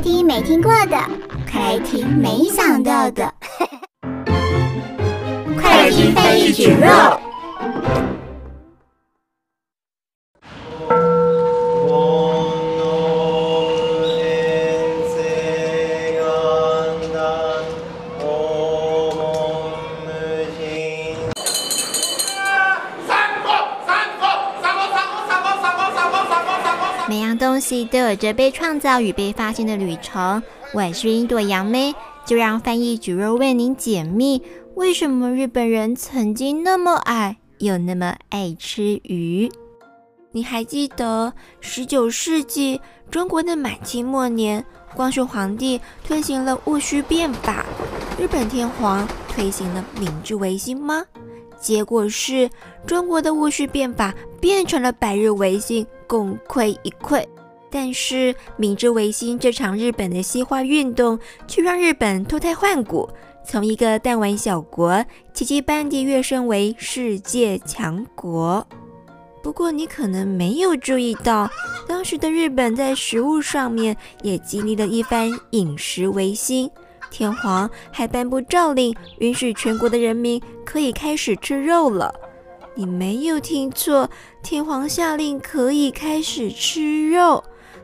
快听没听过的，快来听没想到的。快来听翻译蒟肉。每样东西都有着被创造与被发现的旅程。我是一朵杨梅，就让翻译蒟肉为您解密：为什么日本人曾经那么矮，又那么爱吃鱼？你还记得十九世纪中国的满清末年，光绪皇帝推行了戊戌变法，日本天皇推行了明治维新吗？结果是中国的戊戌变法变成了百日维新。功亏一篑，但是明治维新这场日本的西化运动，却让日本脱胎换骨，从一个弹丸小国，奇迹般地跃升为世界强国。不过，你可能没有注意到，当时的日本在食物上面也经历了一番饮食维新，天皇还颁布诏令，允许全国的人民可以开始吃肉了。你没有听错，天皇下令可以开始吃肉。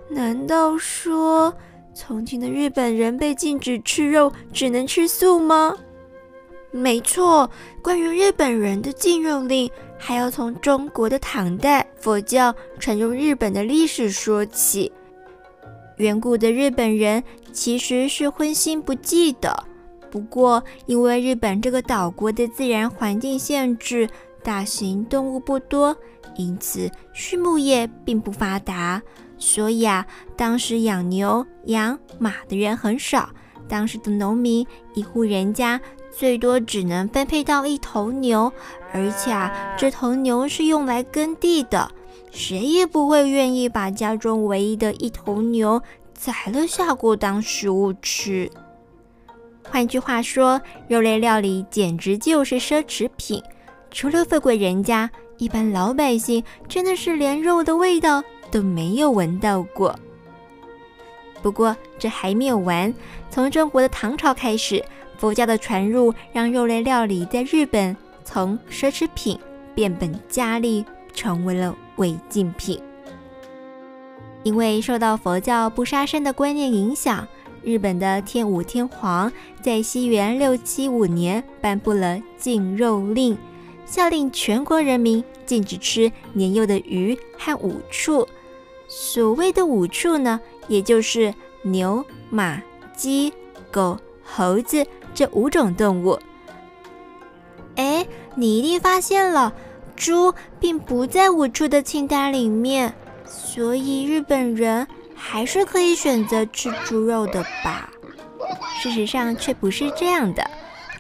难道说从前的日本人被禁止吃肉，只能吃素吗？没错，关于日本人的禁肉令，还要从中国的唐代佛教传入日本的历史说起。远古的日本人其实是荤腥不忌的，不过因为日本这个岛国的自然环境限制。大型动物不多，因此畜牧业并不发达，所以啊，当时养牛、养马的人很少。当时的农民一户人家最多只能分配到一头牛，而且啊，这头牛是用来耕地的，谁也不会愿意把家中唯一的一头牛宰了下锅当食物吃。换句话说，肉类料理简直就是奢侈品。除了富贵人家，一般老百姓真的是连肉的味道都没有闻到过。不过这还没有完，从中国的唐朝开始，佛教的传入让肉类料理在日本从奢侈品变本加厉，成为了违禁品。因为受到佛教不杀生的观念影响，日本的天武天皇在西元六七五年颁布了禁肉令。下令全国人民禁止吃年幼的鱼和五畜。所谓的五畜呢，也就是牛、马、鸡、狗、猴子这五种动物。哎，你一定发现了，猪并不在五畜的清单里面，所以日本人还是可以选择吃猪肉的吧？事实上却不是这样的，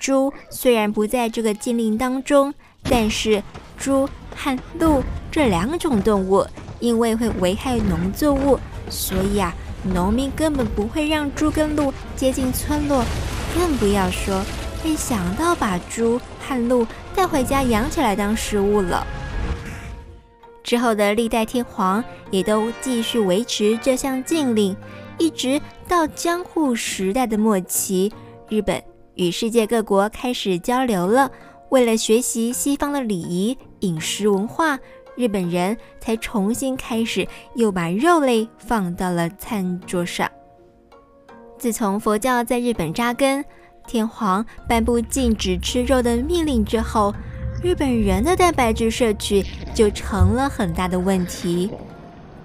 猪虽然不在这个禁令当中。但是，猪和鹿这两种动物，因为会危害农作物，所以啊，农民根本不会让猪跟鹿接近村落，更不要说会想到把猪和鹿带回家养起来当食物了。之后的历代天皇也都继续维持这项禁令，一直到江户时代的末期，日本与世界各国开始交流了。为了学习西方的礼仪、饮食文化，日本人才重新开始又把肉类放到了餐桌上。自从佛教在日本扎根，天皇颁布禁止吃肉的命令之后，日本人的蛋白质摄取就成了很大的问题。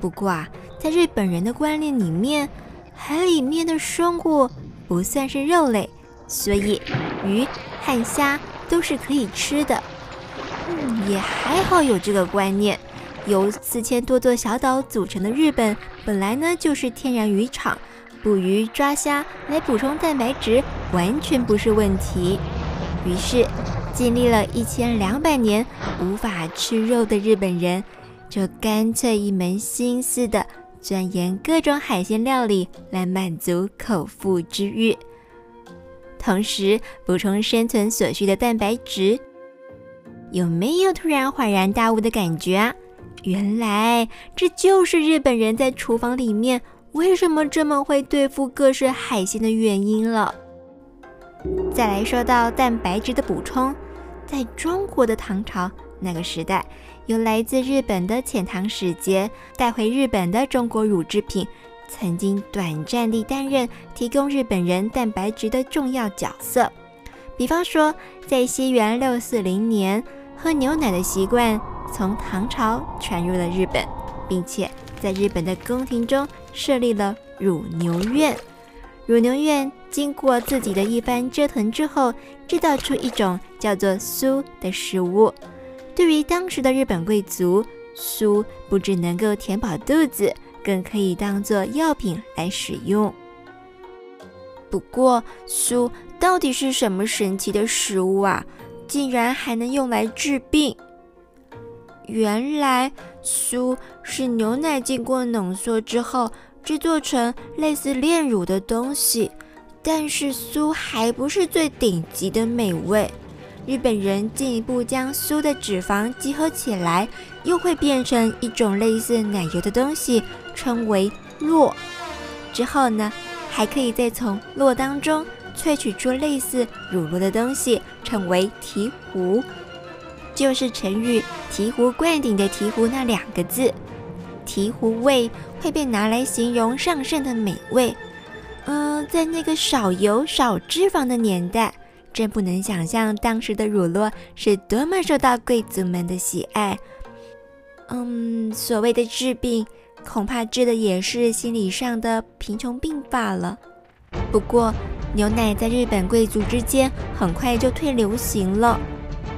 不过啊，在日本人的观念里面，海里面的生物不算是肉类，所以鱼和虾。都是可以吃的，嗯，也还好有这个观念。由四千多座小岛组成的日本，本来呢就是天然渔场，捕鱼抓虾来补充蛋白质，完全不是问题。于是，经历了一千两百年无法吃肉的日本人，就干脆一门心思的钻研各种海鲜料理，来满足口腹之欲。同时补充生存所需的蛋白质，有没有突然恍然大悟的感觉啊？原来这就是日本人在厨房里面为什么这么会对付各式海鲜的原因了。再来说到蛋白质的补充，在中国的唐朝那个时代，有来自日本的遣唐使节带回日本的中国乳制品，曾经短暂地担任提供日本人蛋白质的重要角色。比方说，在西元六四零年，喝牛奶的习惯从唐朝传入了日本，并且在日本的宫廷中设立了乳牛院。乳牛院经过自己的一番折腾之后，制造出一种叫做酥的食物。对于当时的日本贵族，酥不只能够填饱肚子，更可以当做药品来使用。不过，酥到底是什么神奇的食物啊？竟然还能用来治病？原来，酥是牛奶经过浓缩之后制作成类似炼乳的东西。但是，酥还不是最顶级的美味。日本人进一步将酥的脂肪集合起来，又会变成一种类似奶油的东西，称为酪。之后呢，还可以再从酪当中萃取出类似乳酪的东西，称为醍醐，就是成语“醍醐灌顶”的醍醐那两个字。醍醐味会被拿来形容上乘的美味。嗯、在那个少油少脂肪的年代，真不能想象当时的乳酪是多么受到贵族们的喜爱。嗯，所谓的治病。恐怕治的也是心理上的贫穷病罢了。不过，牛奶在日本贵族之间很快就退流行了。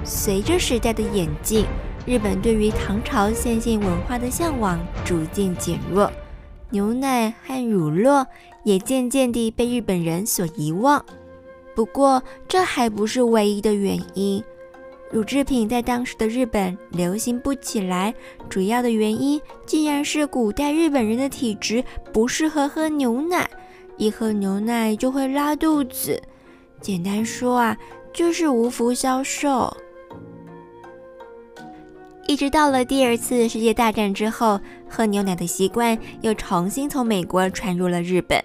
随着时代的演进，日本对于唐朝线性文化的向往逐渐减弱，牛奶和乳酪也渐渐地被日本人所遗忘。不过，这还不是唯一的原因。乳制品在当时的日本流行不起来，主要的原因竟然是古代日本人的体质不适合喝牛奶，一喝牛奶就会拉肚子。简单说啊，就是无福消受。一直到了第二次世界大战之后，喝牛奶的习惯又重新从美国传入了日本。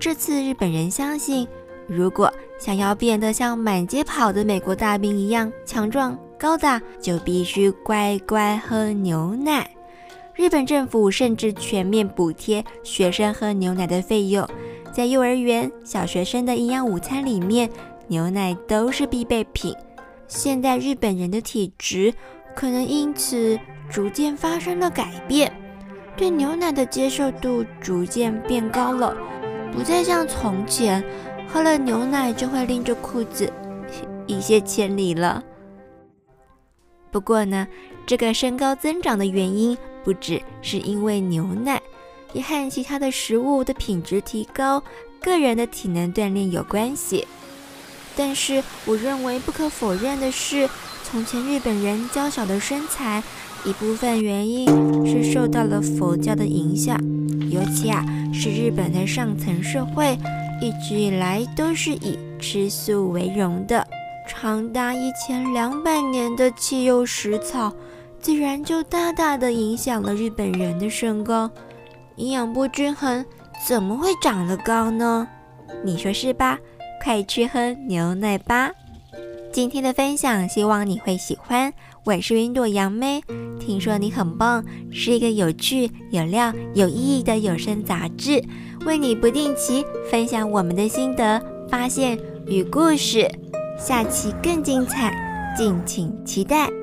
这次日本人相信，如果想要变得像满街跑的美国大兵一样强壮高大，就必须乖乖喝牛奶。日本政府甚至全面补贴学生喝牛奶的费用，在幼儿园、小学生的营养午餐里面，牛奶都是必备品。现在日本人的体质可能因此逐渐发生了改变，对牛奶的接受度逐渐变高了，不再像从前。喝了牛奶就会拎着裤子一泻千里了。不过呢，这个身高增长的原因不只是因为牛奶，也和其他的食物的品质提高、个人的体能锻炼有关系。但是我认为不可否认的是，从前日本人娇小的身材，一部分原因是受到了佛教的影响，尤其啊是日本的上层社会。一直以来都是以吃素为荣的，长达一千两百年的弃幼食草，自然就大大的影响了日本人的身高。营养不均衡，怎么会长得高呢？你说是吧？快去喝牛奶吧！今天的分享，希望你会喜欢。我是云朵杨梅，听说你很棒，是一个有趣、有料、有意义的有声杂志，为你不定期分享我们的心得、发现与故事。下期更精彩，敬请期待。